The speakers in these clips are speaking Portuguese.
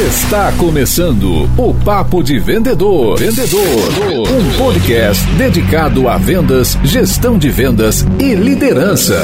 Está começando o Papo de Vendedor. Vendedor. Um podcast dedicado a vendas, gestão de vendas e liderança.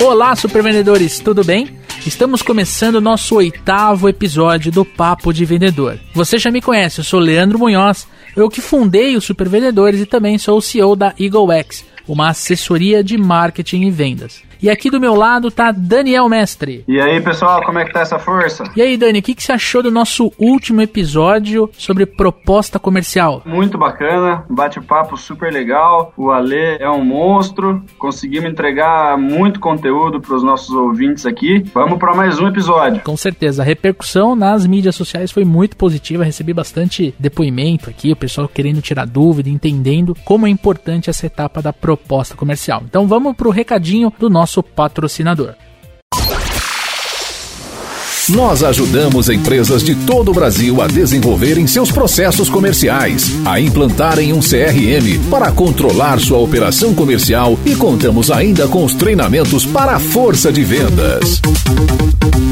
Olá, supervendedores, tudo bem? Estamos começando nosso oitavo episódio do Papo de Vendedor. Você já me conhece, eu sou Leandro Munhoz, eu que fundei os Supervendedores e também sou o CEO da Eagle X, uma assessoria de marketing e vendas. E aqui do meu lado tá Daniel Mestre. E aí, pessoal, como é que tá essa força? E aí, Dani, o que, que você achou do nosso último episódio sobre proposta comercial? Muito bacana, bate-papo super legal. O Ale é um monstro. Conseguimos entregar muito conteúdo para os nossos ouvintes aqui. Vamos para mais um episódio. Com certeza, a repercussão nas mídias sociais foi muito positiva. Recebi bastante depoimento aqui, o pessoal querendo tirar dúvida, entendendo como é importante essa etapa da proposta comercial. Então vamos pro recadinho do nosso nosso patrocinador. Nós ajudamos empresas de todo o Brasil a desenvolverem seus processos comerciais, a implantarem um CRM para controlar sua operação comercial e contamos ainda com os treinamentos para a força de vendas.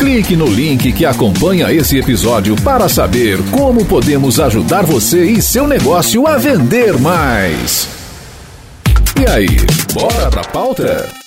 Clique no link que acompanha esse episódio para saber como podemos ajudar você e seu negócio a vender mais. E aí, bora pra pauta?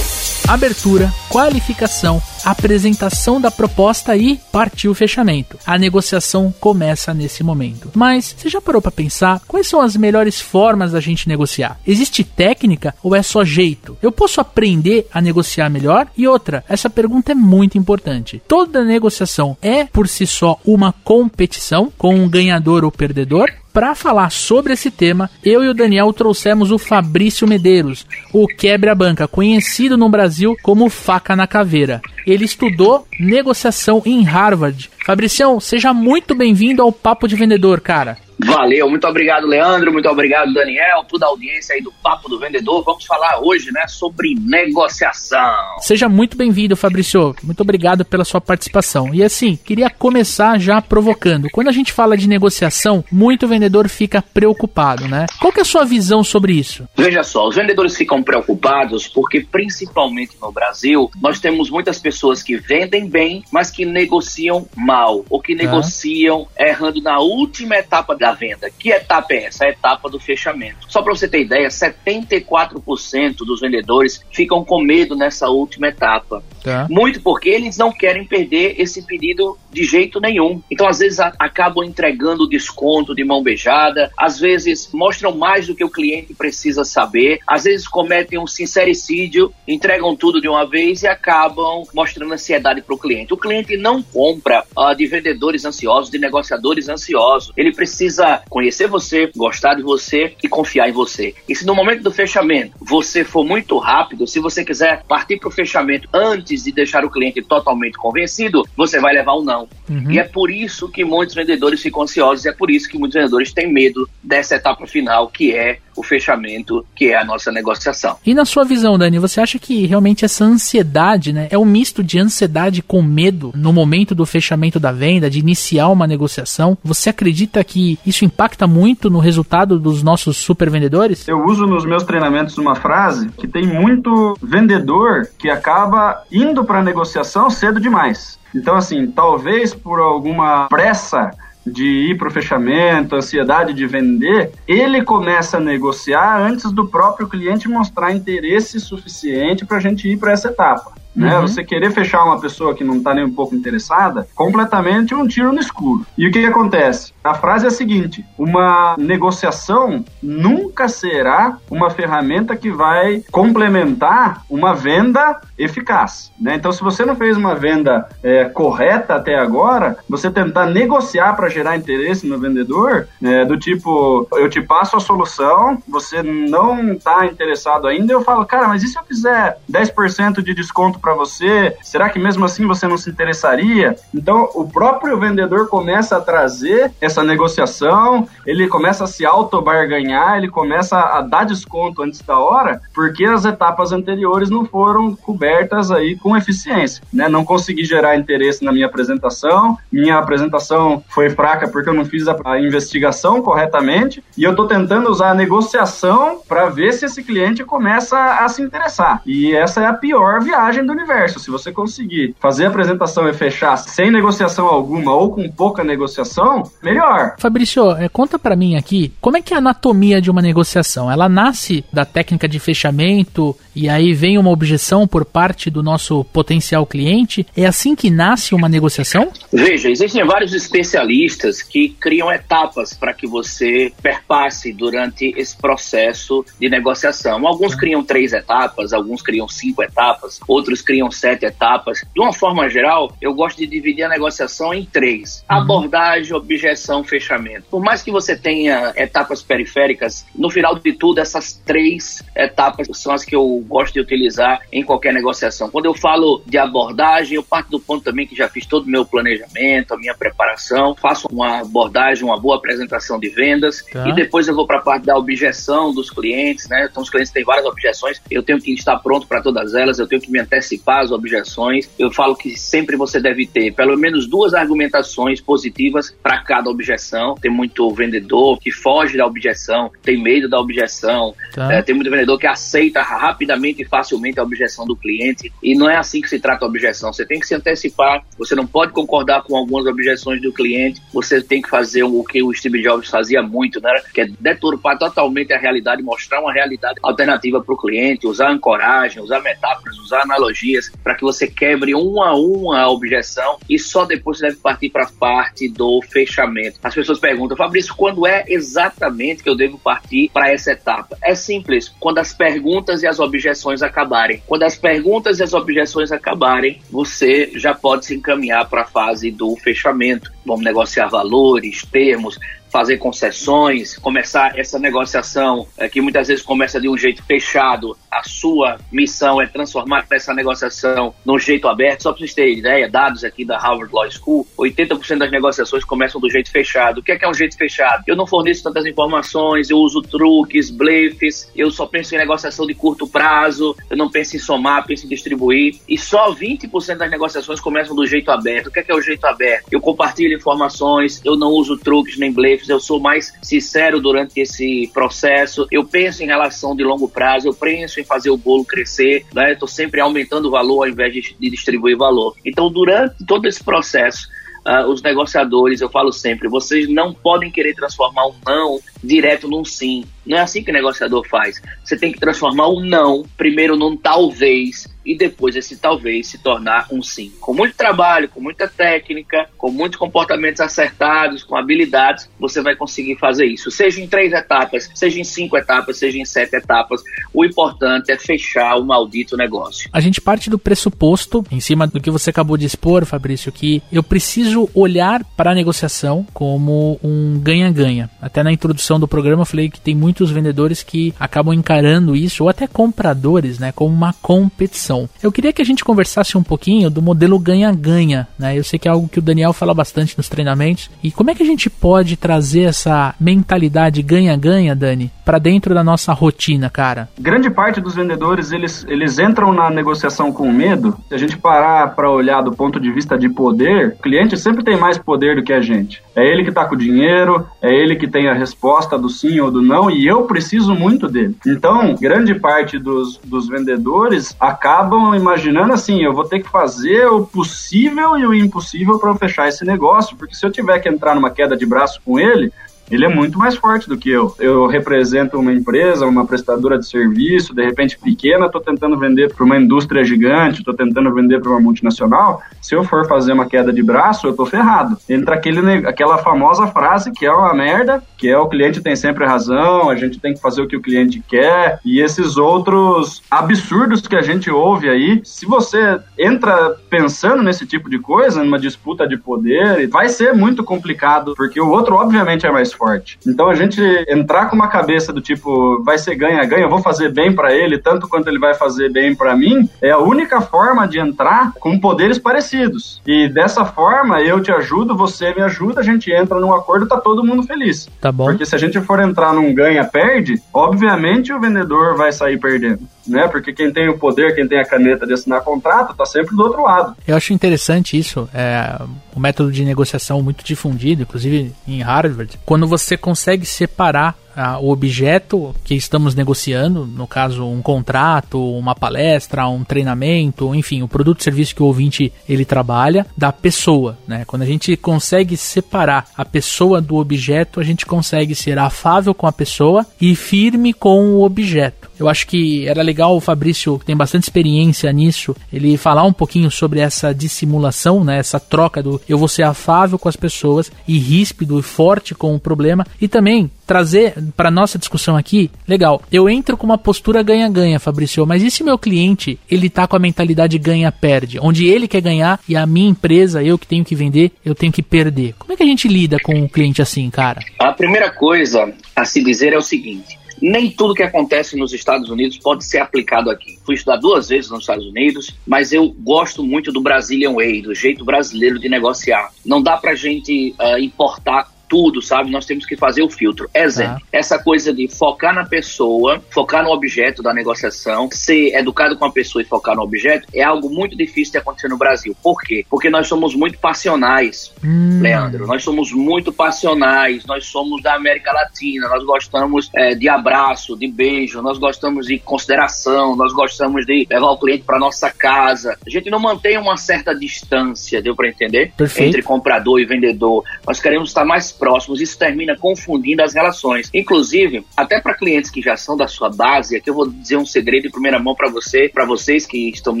Abertura, qualificação, apresentação da proposta e partiu o fechamento. A negociação começa nesse momento. Mas você já parou para pensar quais são as melhores formas da gente negociar? Existe técnica ou é só jeito? Eu posso aprender a negociar melhor? E outra, essa pergunta é muito importante. Toda negociação é por si só uma competição com um ganhador ou perdedor? Para falar sobre esse tema, eu e o Daniel trouxemos o Fabrício Medeiros, o quebra-banca, conhecido no Brasil como faca na caveira. Ele estudou negociação em Harvard. Fabricião, seja muito bem-vindo ao Papo de Vendedor, cara. Valeu, muito obrigado, Leandro, muito obrigado, Daniel, toda a audiência aí do Papo do Vendedor. Vamos falar hoje, né, sobre negociação. Seja muito bem-vindo, Fabrício. Muito obrigado pela sua participação. E assim, queria começar já provocando. Quando a gente fala de negociação, muito vendedor fica preocupado, né? Qual que é a sua visão sobre isso? Veja só, os vendedores ficam preocupados porque, principalmente no Brasil, nós temos muitas pessoas que vendem bem, mas que negociam mal, ou que negociam errando na última etapa da venda. Que etapa é essa? A etapa do fechamento. Só para você ter ideia, 74% dos vendedores ficam com medo nessa última etapa. Tá. Muito porque eles não querem perder esse pedido de jeito nenhum. Então, às vezes, acabam entregando desconto de mão beijada, às vezes mostram mais do que o cliente precisa saber, às vezes cometem um sincericídio, entregam tudo de uma vez e acabam mostrando ansiedade para o cliente. O cliente não compra uh, de vendedores ansiosos, de negociadores ansiosos. Ele precisa conhecer você, gostar de você e confiar em você. E se no momento do fechamento você for muito rápido, se você quiser partir para o fechamento antes antes de deixar o cliente totalmente convencido, você vai levar um não. Uhum. E é por isso que muitos vendedores ficam ansiosos, e é por isso que muitos vendedores têm medo dessa etapa final, que é o fechamento, que é a nossa negociação. E na sua visão, Dani, você acha que realmente essa ansiedade, né, é um misto de ansiedade com medo no momento do fechamento da venda, de iniciar uma negociação? Você acredita que isso impacta muito no resultado dos nossos super vendedores? Eu uso nos meus treinamentos uma frase que tem muito vendedor que acaba indo para a negociação cedo demais. Então, assim, talvez por alguma pressa de ir para o fechamento, ansiedade de vender, ele começa a negociar antes do próprio cliente mostrar interesse suficiente para a gente ir para essa etapa. Né? Uhum. Você querer fechar uma pessoa que não está nem um pouco interessada, completamente um tiro no escuro. E o que, que acontece? A frase é a seguinte: uma negociação nunca será uma ferramenta que vai complementar uma venda eficaz. Né? Então, se você não fez uma venda é, correta até agora, você tentar negociar para gerar interesse no vendedor, é, do tipo, eu te passo a solução, você não está interessado ainda, eu falo, cara, mas e se eu fizer 10% de desconto para você? Será que mesmo assim você não se interessaria? Então, o próprio vendedor começa a trazer essa negociação, ele começa a se auto-barganhar, ele começa a dar desconto antes da hora, porque as etapas anteriores não foram cobertas aí com eficiência, né? Não consegui gerar interesse na minha apresentação, minha apresentação foi fraca porque eu não fiz a, a investigação corretamente e eu estou tentando usar a negociação para ver se esse cliente começa a se interessar. E essa é a pior viagem do universo. Se você conseguir fazer a apresentação e fechar sem negociação alguma ou com pouca negociação, melhor. Fabrício, é, conta para mim aqui, como é que é a anatomia de uma negociação? Ela nasce da técnica de fechamento e aí vem uma objeção por parte do nosso potencial cliente? É assim que nasce uma negociação? Veja, existem vários especialistas que criam etapas para que você perpasse durante esse processo de negociação. Alguns criam três etapas, alguns criam cinco etapas, outros criam sete etapas. De uma forma geral, eu gosto de dividir a negociação em três: uhum. abordagem, objeção, fechamento. Por mais que você tenha etapas periféricas, no final de tudo, essas três etapas são as que eu gosto de utilizar em qualquer negociação. Quando eu falo de abordagem, eu parto do ponto também que já fiz todo o meu planejamento, a minha preparação, faço uma abordagem, uma boa apresentação de vendas tá. e depois eu vou para a parte da objeção dos clientes, né? Então os clientes têm várias objeções, eu tenho que estar pronto para todas elas, eu tenho que me antecipar às objeções. Eu falo que sempre você deve ter pelo menos duas argumentações positivas para cada objeção. Tem muito vendedor que foge da objeção, tem medo da objeção, tá. é, tem muito vendedor que aceita rapidamente e facilmente a objeção do cliente e não é assim que se trata a objeção. Você tem que se antecipar, você não pode concordar com algumas objeções do cliente, você tem que fazer o que o Steve Jobs fazia muito, né? Que é deturpar totalmente a realidade, mostrar uma realidade alternativa para o cliente, usar ancoragem, usar metáforas, usar analogias, para que você quebre uma a uma a objeção e só depois você deve partir para a parte do fechamento. As pessoas perguntam, Fabrício, quando é exatamente que eu devo partir para essa etapa? É simples, quando as perguntas e as objeções acabarem. Quando as perguntas e as objeções acabarem, você já pode se encaminhar para a fase do fechamento. Vamos negociar valores, termos, fazer concessões, começar essa negociação é, que muitas vezes começa de um jeito fechado. A sua missão é transformar essa negociação num jeito aberto. Só para vocês terem ideia, dados aqui da Harvard Law School, 80% das negociações começam do jeito fechado. O que é, que é um jeito fechado? Eu não forneço tantas informações, eu uso truques, blefes, eu só penso em negociação de curto prazo, eu não penso em somar, penso em distribuir. E só 20% das negociações começam do jeito aberto. O que é, que é o jeito aberto? Eu compartilho informações, eu não uso truques nem blefes, eu sou mais sincero durante esse processo, eu penso em relação de longo prazo, eu penso em fazer o bolo crescer, né? Estou sempre aumentando o valor ao invés de, de distribuir valor. Então, durante todo esse processo, Uh, os negociadores, eu falo sempre, vocês não podem querer transformar um não direto num sim. Não é assim que o negociador faz. Você tem que transformar um não primeiro num talvez e depois esse talvez se tornar um sim. Com muito trabalho, com muita técnica, com muitos comportamentos acertados, com habilidades, você vai conseguir fazer isso. Seja em três etapas, seja em cinco etapas, seja em sete etapas. O importante é fechar o maldito negócio. A gente parte do pressuposto, em cima do que você acabou de expor, Fabrício, que eu preciso olhar para a negociação como um ganha-ganha. Até na introdução do programa eu falei que tem muitos vendedores que acabam encarando isso, ou até compradores, né, como uma competição. Eu queria que a gente conversasse um pouquinho do modelo ganha-ganha, né? Eu sei que é algo que o Daniel fala bastante nos treinamentos. E como é que a gente pode trazer essa mentalidade ganha-ganha, Dani, para dentro da nossa rotina, cara? Grande parte dos vendedores, eles, eles entram na negociação com medo. Se a gente parar para olhar do ponto de vista de poder, o cliente sempre tem mais poder do que a gente. É ele que está com o dinheiro, é ele que tem a resposta do sim ou do não, e eu preciso muito dele. Então, grande parte dos, dos vendedores acaba acabam imaginando assim: eu vou ter que fazer o possível e o impossível para fechar esse negócio, porque se eu tiver que entrar numa queda de braço com ele, ele é muito mais forte do que eu. Eu represento uma empresa, uma prestadora de serviço, de repente pequena, estou tentando vender para uma indústria gigante, estou tentando vender para uma multinacional. Se eu for fazer uma queda de braço, eu estou ferrado. Entra aquele, aquela famosa frase que é uma merda, que é o cliente tem sempre razão, a gente tem que fazer o que o cliente quer, e esses outros absurdos que a gente ouve aí. Se você entra pensando nesse tipo de coisa, numa disputa de poder, vai ser muito complicado, porque o outro, obviamente, é mais forte. Então a gente entrar com uma cabeça do tipo, vai ser ganha-ganha, eu vou fazer bem para ele, tanto quanto ele vai fazer bem para mim, é a única forma de entrar com poderes parecidos. E dessa forma, eu te ajudo, você me ajuda, a gente entra num acordo, tá todo mundo feliz. Tá bom. Porque se a gente for entrar num ganha-perde, obviamente o vendedor vai sair perdendo, né? Porque quem tem o poder, quem tem a caneta de assinar contrato, tá sempre do outro lado. Eu acho interessante isso, é o método de negociação muito difundido, inclusive em Harvard, quando você consegue separar ah, o objeto que estamos negociando, no caso um contrato, uma palestra, um treinamento, enfim, o produto ou serviço que o ouvinte ele trabalha, da pessoa, né? Quando a gente consegue separar a pessoa do objeto, a gente consegue ser afável com a pessoa e firme com o objeto. Eu acho que era legal o Fabrício, que tem bastante experiência nisso, ele falar um pouquinho sobre essa dissimulação, né? Essa troca do eu vou ser afável com as pessoas e ríspido e forte com o problema e também trazer para nossa discussão aqui, legal. Eu entro com uma postura ganha-ganha, Fabrício, mas e se meu cliente, ele tá com a mentalidade ganha-perde, onde ele quer ganhar e a minha empresa, eu que tenho que vender, eu tenho que perder. Como é que a gente lida com um cliente assim, cara? A primeira coisa a se dizer é o seguinte: nem tudo que acontece nos Estados Unidos pode ser aplicado aqui. Fui estudar duas vezes nos Estados Unidos, mas eu gosto muito do Brazilian Way, do jeito brasileiro de negociar. Não dá pra gente uh, importar tudo, sabe? Nós temos que fazer o filtro. Exemplo, ah. essa coisa de focar na pessoa, focar no objeto da negociação, ser educado com a pessoa e focar no objeto, é algo muito difícil de acontecer no Brasil. Por quê? Porque nós somos muito passionais, hum. Leandro. Nós somos muito passionais, nós somos da América Latina, nós gostamos é, de abraço, de beijo, nós gostamos de consideração, nós gostamos de levar o cliente para nossa casa. A gente não mantém uma certa distância, deu para entender? Perfeito. Entre comprador e vendedor. Nós queremos estar mais próximos. Isso termina confundindo as relações. Inclusive, até para clientes que já são da sua base, aqui eu vou dizer um segredo em primeira mão para você, para vocês que estão me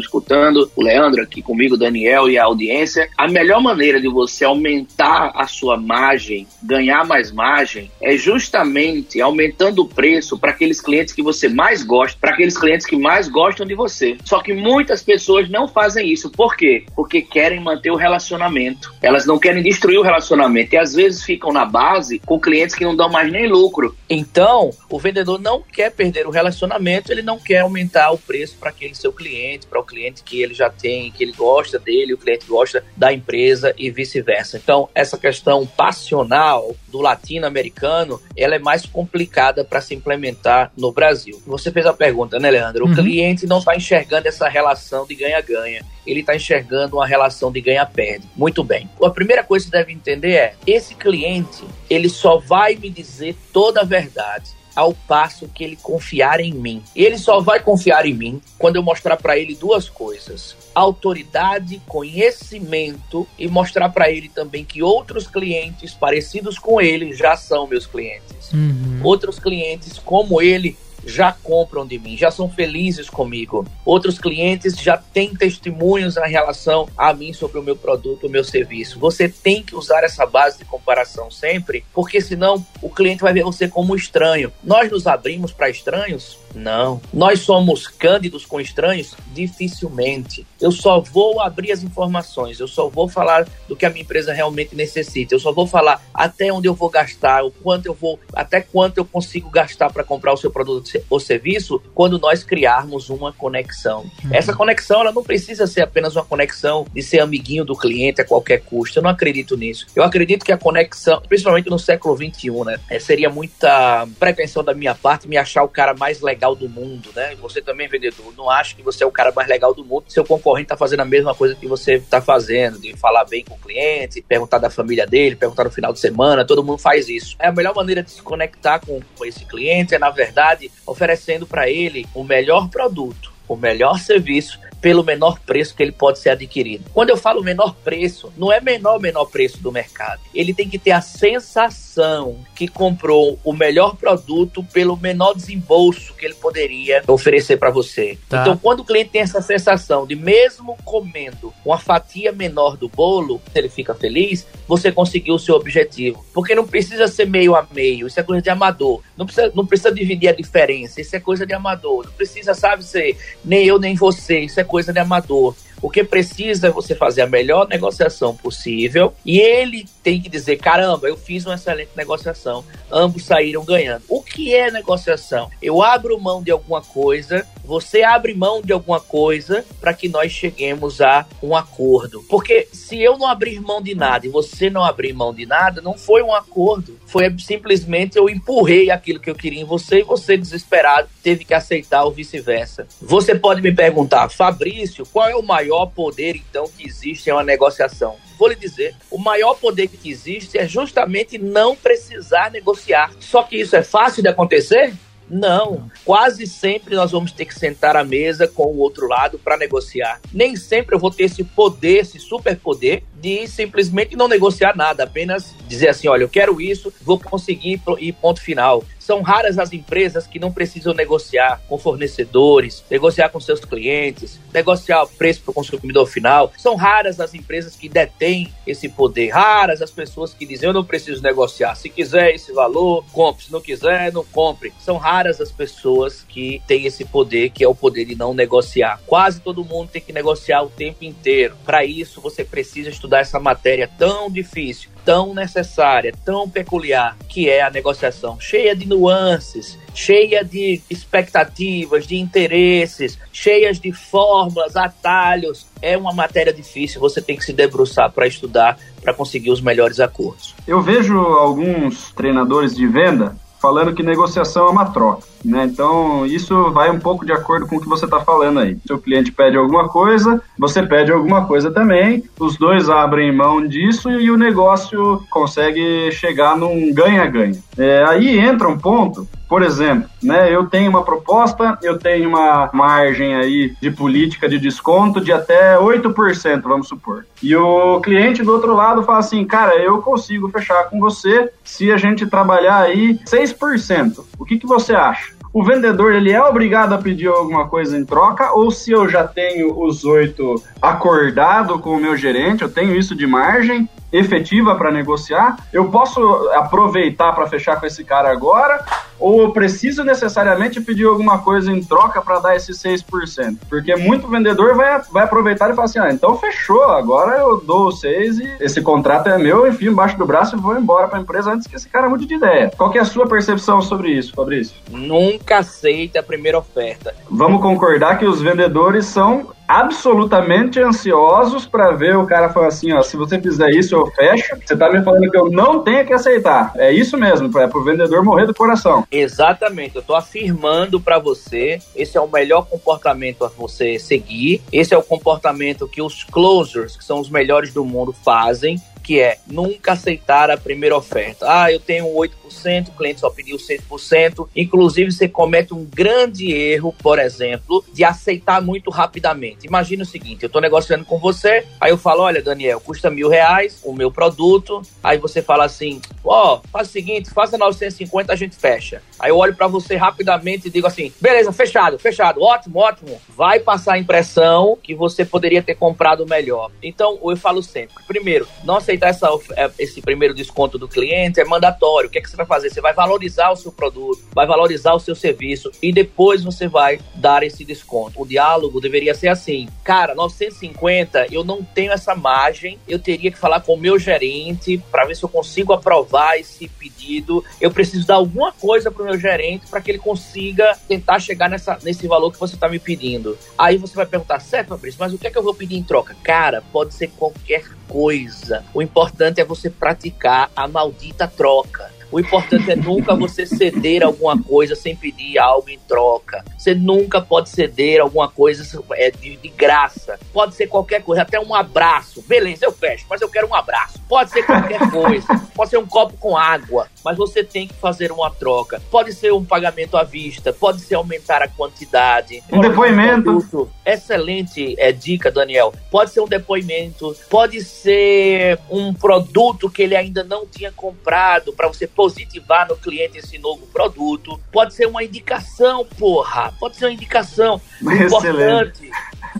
escutando, o Leandro aqui comigo, o Daniel e a audiência. A melhor maneira de você aumentar a sua margem, ganhar mais margem, é justamente aumentando o preço para aqueles clientes que você mais gosta, para aqueles clientes que mais gostam de você. Só que muitas pessoas não fazem isso. Por quê? Porque querem manter o relacionamento. Elas não querem destruir o relacionamento e às vezes ficam na base com clientes que não dão mais nem lucro. Então, o vendedor não quer perder o relacionamento, ele não quer aumentar o preço para aquele seu cliente, para o cliente que ele já tem, que ele gosta dele, o cliente gosta da empresa e vice-versa. Então, essa questão passional do latino-americano, ela é mais complicada para se implementar no Brasil. Você fez a pergunta, né, Leandro? O uhum. cliente não está enxergando essa relação de ganha-ganha. Ele está enxergando uma relação de ganha-perde. Muito bem. A primeira coisa que você deve entender é: esse cliente, ele só vai me dizer toda a verdade ao passo que ele confiar em mim. E ele só vai confiar em mim quando eu mostrar para ele duas coisas: autoridade, conhecimento e mostrar para ele também que outros clientes parecidos com ele já são meus clientes. Uhum. Outros clientes como ele já compram de mim, já são felizes comigo. Outros clientes já têm testemunhos em relação a mim sobre o meu produto, o meu serviço. Você tem que usar essa base de comparação sempre, porque senão o cliente vai ver você como estranho. Nós nos abrimos para estranhos? Não. Nós somos cândidos com estranhos? Dificilmente. Eu só vou abrir as informações, eu só vou falar do que a minha empresa realmente necessita, eu só vou falar até onde eu vou gastar, o quanto eu vou, até quanto eu consigo gastar para comprar o seu produto ou serviço, quando nós criarmos uma conexão. Uhum. Essa conexão, ela não precisa ser apenas uma conexão de ser amiguinho do cliente a qualquer custo. Eu não acredito nisso. Eu acredito que a conexão, principalmente no século XXI, né, é, seria muita pretensão da minha parte me achar o cara mais legal legal do mundo, né? Você também, vendedor, não acha que você é o cara mais legal do mundo. Seu concorrente está fazendo a mesma coisa que você está fazendo, de falar bem com o cliente, perguntar da família dele, perguntar no final de semana, todo mundo faz isso. É a melhor maneira de se conectar com, com esse cliente é, na verdade, oferecendo para ele o melhor produto, o melhor serviço pelo menor preço que ele pode ser adquirido. Quando eu falo menor preço, não é menor menor preço do mercado. Ele tem que ter a sensação que comprou o melhor produto pelo menor desembolso que ele poderia oferecer para você. Tá. Então, quando o cliente tem essa sensação de mesmo comendo uma fatia menor do bolo, ele fica feliz, você conseguiu o seu objetivo. Porque não precisa ser meio a meio, isso é coisa de amador. Não precisa, não precisa dividir a diferença, isso é coisa de amador. Não precisa, sabe, ser nem eu nem você, isso é coisa de amador. O que precisa é você fazer a melhor negociação possível e ele tem que dizer: caramba, eu fiz uma excelente negociação, ambos saíram ganhando. O que é negociação? Eu abro mão de alguma coisa, você abre mão de alguma coisa para que nós cheguemos a um acordo. Porque se eu não abrir mão de nada e você não abrir mão de nada, não foi um acordo. Foi simplesmente eu empurrei aquilo que eu queria em você e você, desesperado, teve que aceitar ou vice-versa. Você pode me perguntar, Fabrício, qual é o maior poder então que existe em uma negociação? Vou lhe dizer, o maior poder que existe é justamente não precisar negociar. Só que isso é fácil de acontecer? Não, quase sempre nós vamos ter que sentar à mesa com o outro lado para negociar. Nem sempre eu vou ter esse poder, esse superpoder de simplesmente não negociar nada, apenas dizer assim, olha, eu quero isso, vou conseguir e ponto final. São raras as empresas que não precisam negociar com fornecedores, negociar com seus clientes, negociar o preço para o consumidor final. São raras as empresas que detêm esse poder. Raras as pessoas que dizem: eu não preciso negociar. Se quiser esse valor, compre. Se não quiser, não compre. São raras as pessoas que têm esse poder, que é o poder de não negociar. Quase todo mundo tem que negociar o tempo inteiro. Para isso, você precisa estudar essa matéria tão difícil tão necessária, tão peculiar, que é a negociação, cheia de nuances, cheia de expectativas, de interesses, cheias de fórmulas, atalhos. É uma matéria difícil, você tem que se debruçar para estudar, para conseguir os melhores acordos. Eu vejo alguns treinadores de venda falando que negociação é uma troca. Né? Então, isso vai um pouco de acordo com o que você está falando aí. Se o cliente pede alguma coisa, você pede alguma coisa também, os dois abrem mão disso e o negócio consegue chegar num ganha-ganha. É, aí entra um ponto por exemplo, né, eu tenho uma proposta, eu tenho uma margem aí de política de desconto de até 8%, vamos supor. E o cliente do outro lado fala assim, cara, eu consigo fechar com você se a gente trabalhar aí 6%. O que, que você acha? o vendedor ele é obrigado a pedir alguma coisa em troca ou se eu já tenho os oito acordado com o meu gerente, eu tenho isso de margem efetiva para negociar, eu posso aproveitar para fechar com esse cara agora ou eu preciso necessariamente pedir alguma coisa em troca para dar esse 6%? Porque muito vendedor vai, vai aproveitar e falar assim: ah, então fechou, agora eu dou o 6 e esse contrato é meu, enfim, embaixo do braço e vou embora para a empresa antes que esse cara mude de ideia. Qual é a sua percepção sobre isso, Fabrício? Nunca aceita a primeira oferta. Vamos concordar que os vendedores são absolutamente ansiosos para ver o cara falar assim, ó, se você fizer isso eu fecho. Você tá me falando que eu não tenho que aceitar. É isso mesmo, é pro vendedor morrer do coração. Exatamente, eu tô afirmando para você, esse é o melhor comportamento a você seguir. Esse é o comportamento que os closers, que são os melhores do mundo, fazem que é nunca aceitar a primeira oferta. Ah, eu tenho 8%, o cliente só pediu 100%. Inclusive, você comete um grande erro, por exemplo, de aceitar muito rapidamente. Imagina o seguinte: eu estou negociando com você, aí eu falo, olha, Daniel, custa mil reais o meu produto. Aí você fala assim, ó, oh, faz o seguinte, faça 950, a gente fecha. Aí eu olho para você rapidamente e digo assim, beleza, fechado, fechado, ótimo, ótimo. Vai passar a impressão que você poderia ter comprado melhor. Então, eu falo sempre, primeiro, não aceitar essa, é, esse primeiro desconto do cliente é mandatório. O que, é que você vai fazer? Você vai valorizar o seu produto, vai valorizar o seu serviço e depois você vai dar esse desconto. O diálogo deveria ser assim, cara, 950, eu não tenho essa margem, eu teria que falar com o meu gerente para ver se eu consigo aprovar esse pedido. Eu preciso dar alguma coisa para o meu gerente para que ele consiga tentar chegar nessa, nesse valor que você está me pedindo. Aí você vai perguntar, certo, Fabrício, mas o que é que eu vou pedir em troca? Cara, pode ser qualquer coisa. O importante é você praticar a maldita troca. O importante é nunca você ceder alguma coisa sem pedir algo em troca. Você nunca pode ceder alguma coisa é, de, de, graça. Pode ser qualquer coisa, até um abraço. Beleza, eu fecho, mas eu quero um abraço. Pode ser qualquer coisa. Pode ser um copo com água, mas você tem que fazer uma troca. Pode ser um pagamento à vista, pode ser aumentar a quantidade. Um depoimento. Um excelente é, dica, Daniel. Pode ser um depoimento, pode ser um produto que ele ainda não tinha comprado para você positivar no cliente esse novo produto. Pode ser uma indicação, porra. Pode ser uma indicação. O importante,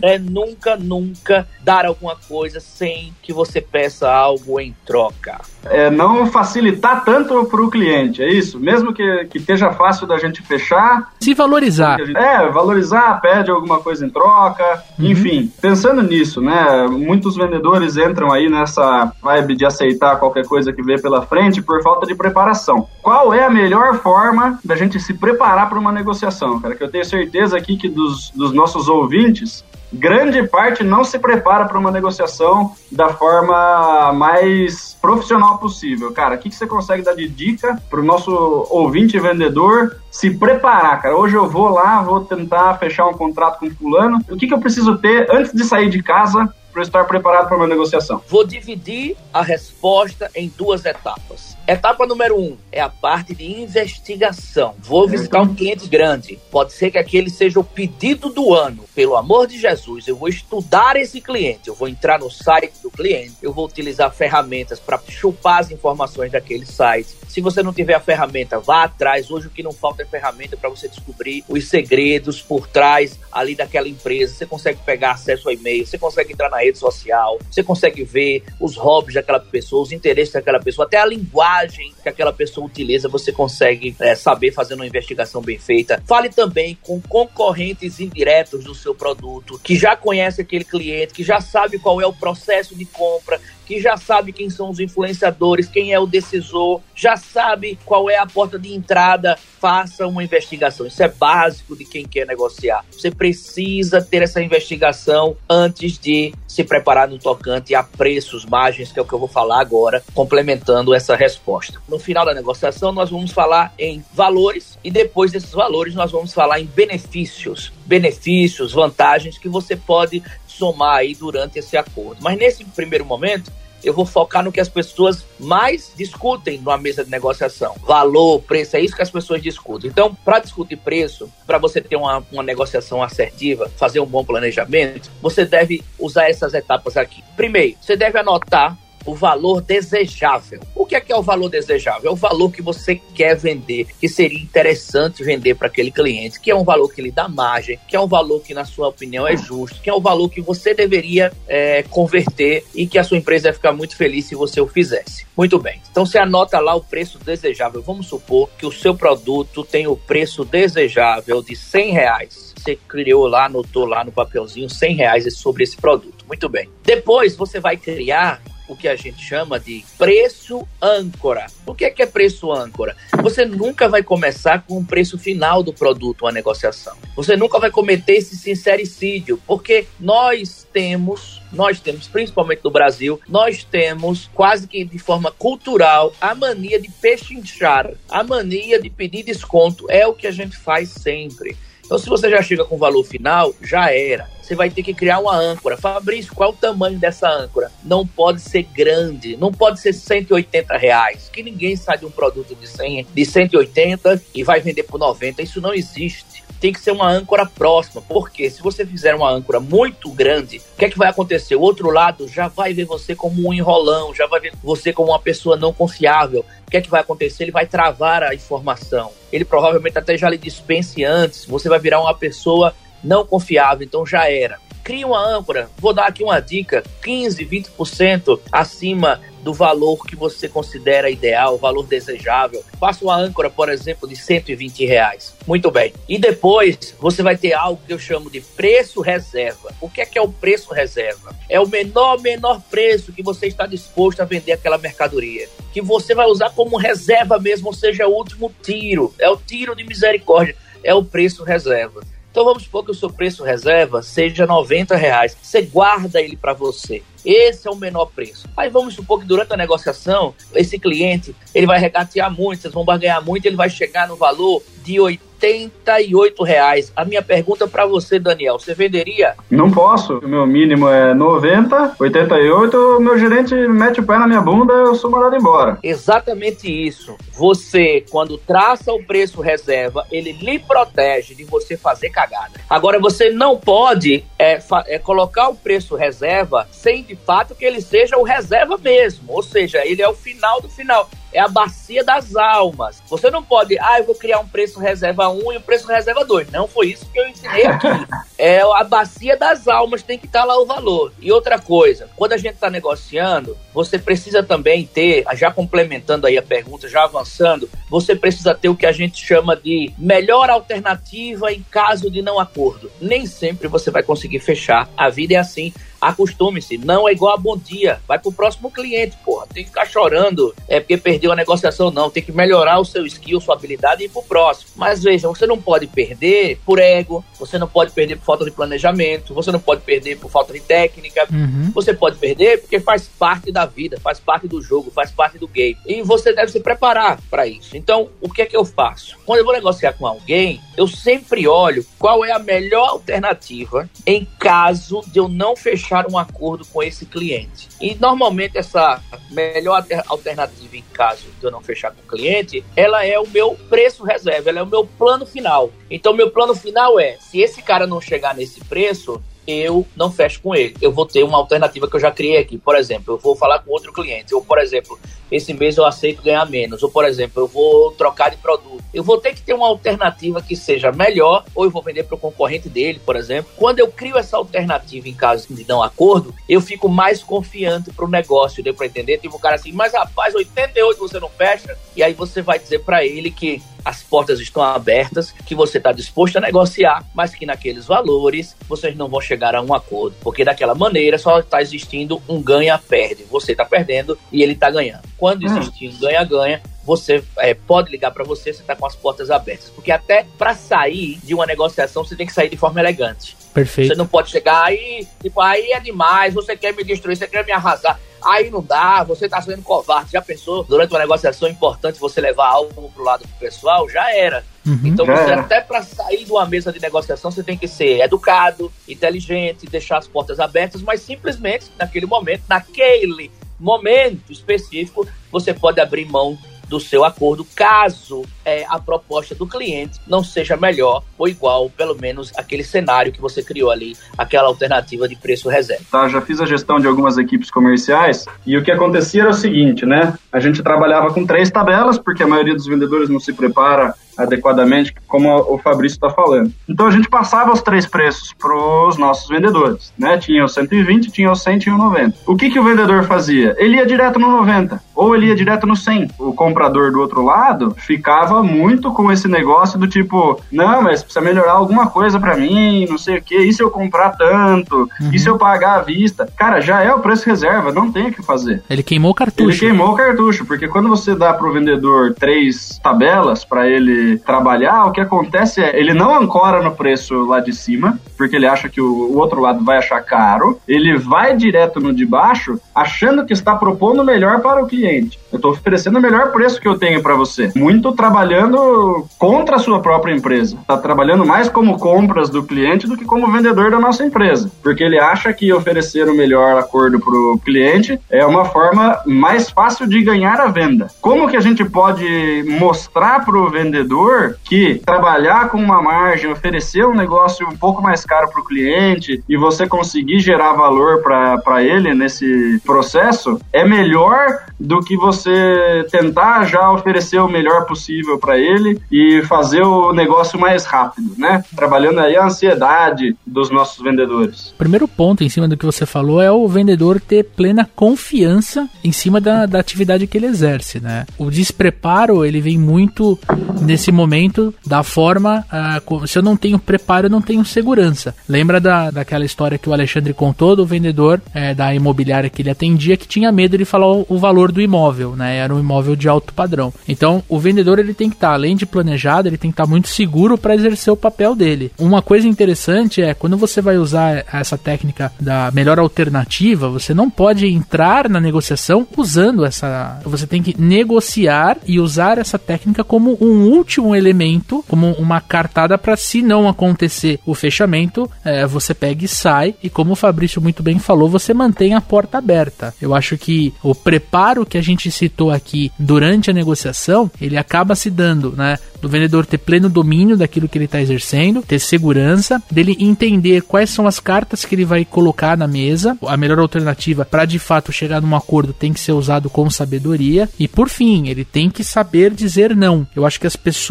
é nunca, nunca dar alguma coisa sem que você peça algo em troca. É não facilitar tanto para o cliente, é isso? Mesmo que, que esteja fácil da gente fechar. Se valorizar. Gente, é, valorizar, pede alguma coisa em troca, uhum. enfim. Pensando nisso, né? Muitos vendedores entram aí nessa vibe de aceitar qualquer coisa que vê pela frente por falta de preparação. Qual é a melhor forma da gente se preparar para uma negociação, cara? Que eu tenho certeza aqui que dos, dos nossos ouvintes, grande parte não se prepara para uma negociação da forma mais profissional possível. Cara, o que, que você consegue dar de dica para o nosso ouvinte vendedor se preparar, cara? Hoje eu vou lá, vou tentar fechar um contrato com fulano. O que, que eu preciso ter antes de sair de casa para estar preparado para uma negociação? Vou dividir a resposta em duas etapas. Etapa número um é a parte de investigação. Vou visitar um cliente grande. Pode ser que aquele seja o pedido do ano. Pelo amor de Jesus, eu vou estudar esse cliente. Eu vou entrar no site do cliente. Eu vou utilizar ferramentas para chupar as informações daquele site. Se você não tiver a ferramenta, vá atrás. Hoje o que não falta é ferramenta para você descobrir os segredos por trás ali daquela empresa. Você consegue pegar acesso ao e-mail, você consegue entrar na rede social, você consegue ver os hobbies daquela pessoa, os interesses daquela pessoa, até a linguagem que aquela pessoa utiliza, você consegue é, saber fazendo uma investigação bem feita. Fale também com concorrentes indiretos do seu produto, que já conhece aquele cliente, que já sabe qual é o processo de compra, que já sabe quem são os influenciadores, quem é o decisor, já sabe qual é a porta de entrada, faça uma investigação. Isso é básico de quem quer negociar. Você precisa ter essa investigação antes de se preparar no tocante a preços, margens, que é o que eu vou falar agora, complementando essa resposta. No final da negociação, nós vamos falar em valores e depois desses valores, nós vamos falar em benefícios. Benefícios, vantagens que você pode somar aí durante esse acordo. Mas nesse primeiro momento, eu vou focar no que as pessoas mais discutem numa mesa de negociação. Valor, preço, é isso que as pessoas discutem. Então, para discutir preço, para você ter uma, uma negociação assertiva, fazer um bom planejamento, você deve usar essas etapas aqui. Primeiro, você deve anotar o valor desejável. O que é que é o valor desejável? É o valor que você quer vender, que seria interessante vender para aquele cliente, que é um valor que lhe dá margem, que é um valor que, na sua opinião, é justo, que é um valor que você deveria é, converter e que a sua empresa ia ficar muito feliz se você o fizesse. Muito bem. Então você anota lá o preço desejável. Vamos supor que o seu produto tem o preço desejável de 100 reais você criou lá, anotou lá no papelzinho 100 reais sobre esse produto. Muito bem. Depois você vai criar o que a gente chama de preço âncora. O que é, que é preço âncora? Você nunca vai começar com o preço final do produto, uma negociação. Você nunca vai cometer esse sincericídio, porque nós temos, nós temos, principalmente no Brasil, nós temos quase que de forma cultural a mania de pechinchar, a mania de pedir desconto. É o que a gente faz sempre. Então, se você já chega com o valor final, já era. Você vai ter que criar uma âncora. Fabrício, qual é o tamanho dessa âncora? Não pode ser grande, não pode ser 180 reais. Que ninguém sai de um produto de, 100, de 180 e vai vender por 90. Isso não existe tem que ser uma âncora próxima, porque se você fizer uma âncora muito grande, o que é que vai acontecer? O outro lado já vai ver você como um enrolão, já vai ver você como uma pessoa não confiável. O que é que vai acontecer? Ele vai travar a informação. Ele provavelmente até já lhe dispense antes. Você vai virar uma pessoa não confiável, então já era. Crie uma âncora. Vou dar aqui uma dica: 15, 20% acima do valor que você considera ideal, valor desejável. Faça uma âncora, por exemplo, de 120 reais. Muito bem. E depois você vai ter algo que eu chamo de preço reserva. O que é que é o preço reserva? É o menor, menor preço que você está disposto a vender aquela mercadoria. Que você vai usar como reserva mesmo, ou seja, o último tiro. É o tiro de misericórdia. É o preço reserva. Então vamos supor que o seu preço reserva seja 90 reais. Você guarda ele para você. Esse é o menor preço. Aí vamos supor que durante a negociação, esse cliente ele vai regatear muito, vocês vão barganhar muito, ele vai chegar no valor de 88 reais. A minha pergunta para você, Daniel, você venderia? Não posso. O meu mínimo é 90, 88. O meu gerente mete o pé na minha bunda, eu sou mandado embora. Exatamente isso. Você, quando traça o preço reserva, ele lhe protege de você fazer cagada. Agora, você não pode é, é colocar o preço reserva sem de fato que ele seja o reserva mesmo. Ou seja, ele é o final do final é a bacia das almas. Você não pode, ah, eu vou criar um preço reserva 1 e um preço reserva 2. Não foi isso que eu ensinei aqui. é a bacia das almas, tem que estar tá lá o valor. E outra coisa, quando a gente está negociando, você precisa também ter, já complementando aí a pergunta, já avançando, você precisa ter o que a gente chama de melhor alternativa em caso de não acordo. Nem sempre você vai conseguir fechar. A vida é assim. Acostume-se, não é igual a bom dia. Vai pro próximo cliente, porra. Tem que ficar chorando, é porque perdeu a negociação, não. Tem que melhorar o seu skill, sua habilidade e ir pro próximo. Mas veja, você não pode perder por ego, você não pode perder por falta de planejamento, você não pode perder por falta de técnica, uhum. você pode perder porque faz parte da vida, faz parte do jogo, faz parte do game. E você deve se preparar para isso. Então, o que é que eu faço? Quando eu vou negociar com alguém, eu sempre olho qual é a melhor alternativa em caso de eu não fechar fechar um acordo com esse cliente. E normalmente essa melhor alternativa em caso de eu não fechar com o cliente, ela é o meu preço reserva, ela é o meu plano final. Então meu plano final é, se esse cara não chegar nesse preço, eu não fecho com ele. Eu vou ter uma alternativa que eu já criei aqui. Por exemplo, eu vou falar com outro cliente. Ou, por exemplo, esse mês eu aceito ganhar menos. Ou, por exemplo, eu vou trocar de produto. Eu vou ter que ter uma alternativa que seja melhor, ou eu vou vender para o concorrente dele, por exemplo. Quando eu crio essa alternativa em caso de não acordo, eu fico mais confiante para o negócio. Deu para entender? Tipo, o cara assim, mas rapaz, 88 você não fecha? E aí você vai dizer para ele que as portas estão abertas, que você está disposto a negociar, mas que naqueles valores vocês não vão chegar a um acordo, porque daquela maneira só está existindo um ganha-perde. Você está perdendo e ele está ganhando. Quando hum. existe um ganha-ganha, você é, pode ligar para você, você está com as portas abertas. Porque até para sair de uma negociação, você tem que sair de forma elegante. Perfeito. Você não pode chegar aí, tipo, aí é demais, você quer me destruir, você quer me arrasar. Aí não dá, você tá sendo covarde. Já pensou? Durante uma negociação importante você levar algo pro lado pessoal? Já era. Uhum, então, você, até para sair de uma mesa de negociação, você tem que ser educado, inteligente, deixar as portas abertas, mas simplesmente, naquele momento, naquele momento específico, você pode abrir mão do seu acordo, caso é, a proposta do cliente não seja melhor ou igual, pelo menos aquele cenário que você criou ali, aquela alternativa de preço reserva. Tá, já fiz a gestão de algumas equipes comerciais e o que acontecia era o seguinte, né? A gente trabalhava com três tabelas, porque a maioria dos vendedores não se prepara adequadamente, como o Fabrício está falando. Então a gente passava os três preços para os nossos vendedores, né? Tinha o 120, tinha o 100, tinha o 90. O que, que o vendedor fazia? Ele ia direto no 90, ou ele ia direto no 100. O comprador do outro lado ficava muito com esse negócio do tipo, não, mas precisa melhorar alguma coisa para mim, não sei o que, e se eu comprar tanto, uhum. e se eu pagar à vista? Cara, já é o preço reserva, não tem o que fazer. Ele queimou o cartucho. Ele queimou o cartucho, porque quando você dá pro vendedor três tabelas para ele trabalhar, o que acontece é ele não ancora no preço lá de cima, porque ele acha que o, o outro lado vai achar caro, ele vai direto no de baixo, achando que está propondo o melhor para o cliente. Eu estou oferecendo o melhor preço que eu tenho para você. Muito trabalhando contra a sua própria empresa. Está trabalhando mais como compras do cliente do que como vendedor da nossa empresa. Porque ele acha que oferecer o melhor acordo para o cliente é uma forma mais fácil de ganhar a venda. Como que a gente pode mostrar para o vendedor que trabalhar com uma margem, oferecer um negócio um pouco mais caro para o cliente e você conseguir gerar valor para ele nesse processo é melhor do que você tentar já oferecer o melhor possível para ele e fazer o negócio mais rápido, né? Trabalhando aí a ansiedade dos nossos vendedores. Primeiro ponto em cima do que você falou é o vendedor ter plena confiança em cima da, da atividade que ele exerce, né? O despreparo, ele vem muito nesse momento da forma, uh, se eu não tenho preparo, eu não tenho segurança. Lembra da, daquela história que o Alexandre contou do vendedor é, da imobiliária que ele atendia que tinha medo de falar o, o valor do imóvel, né? Era um imóvel de alto padrão. Então, o vendedor ele tem que estar, tá, além de planejado, ele tem que estar tá muito seguro para exercer o papel dele. Uma coisa interessante é quando você vai usar essa técnica da melhor alternativa, você não pode entrar na negociação usando essa. Você tem que negociar e usar essa técnica como um um elemento, como uma cartada para se não acontecer o fechamento, é, você pega e sai. E como o Fabrício muito bem falou, você mantém a porta aberta. Eu acho que o preparo que a gente citou aqui durante a negociação, ele acaba se dando, né? Do vendedor ter pleno domínio daquilo que ele está exercendo, ter segurança, dele entender quais são as cartas que ele vai colocar na mesa, a melhor alternativa para de fato chegar num acordo tem que ser usado com sabedoria e por fim ele tem que saber dizer não. Eu acho que as pessoas,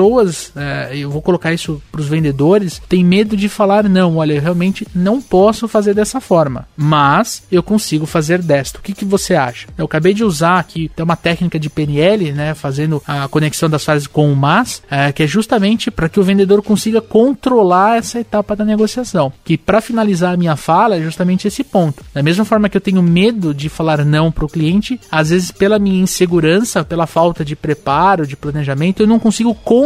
é, eu vou colocar isso para os vendedores, tem medo de falar não. Olha, eu realmente não posso fazer dessa forma, mas eu consigo fazer desta. O que, que você acha? Eu acabei de usar aqui tem uma técnica de PNL, né, fazendo a conexão das frases com o mas, é, que é justamente para que o vendedor consiga controlar essa etapa da negociação. Que para finalizar a minha fala é justamente esse ponto. Da mesma forma que eu tenho medo de falar não para o cliente, às vezes pela minha insegurança, pela falta de preparo, de planejamento, eu não consigo controlar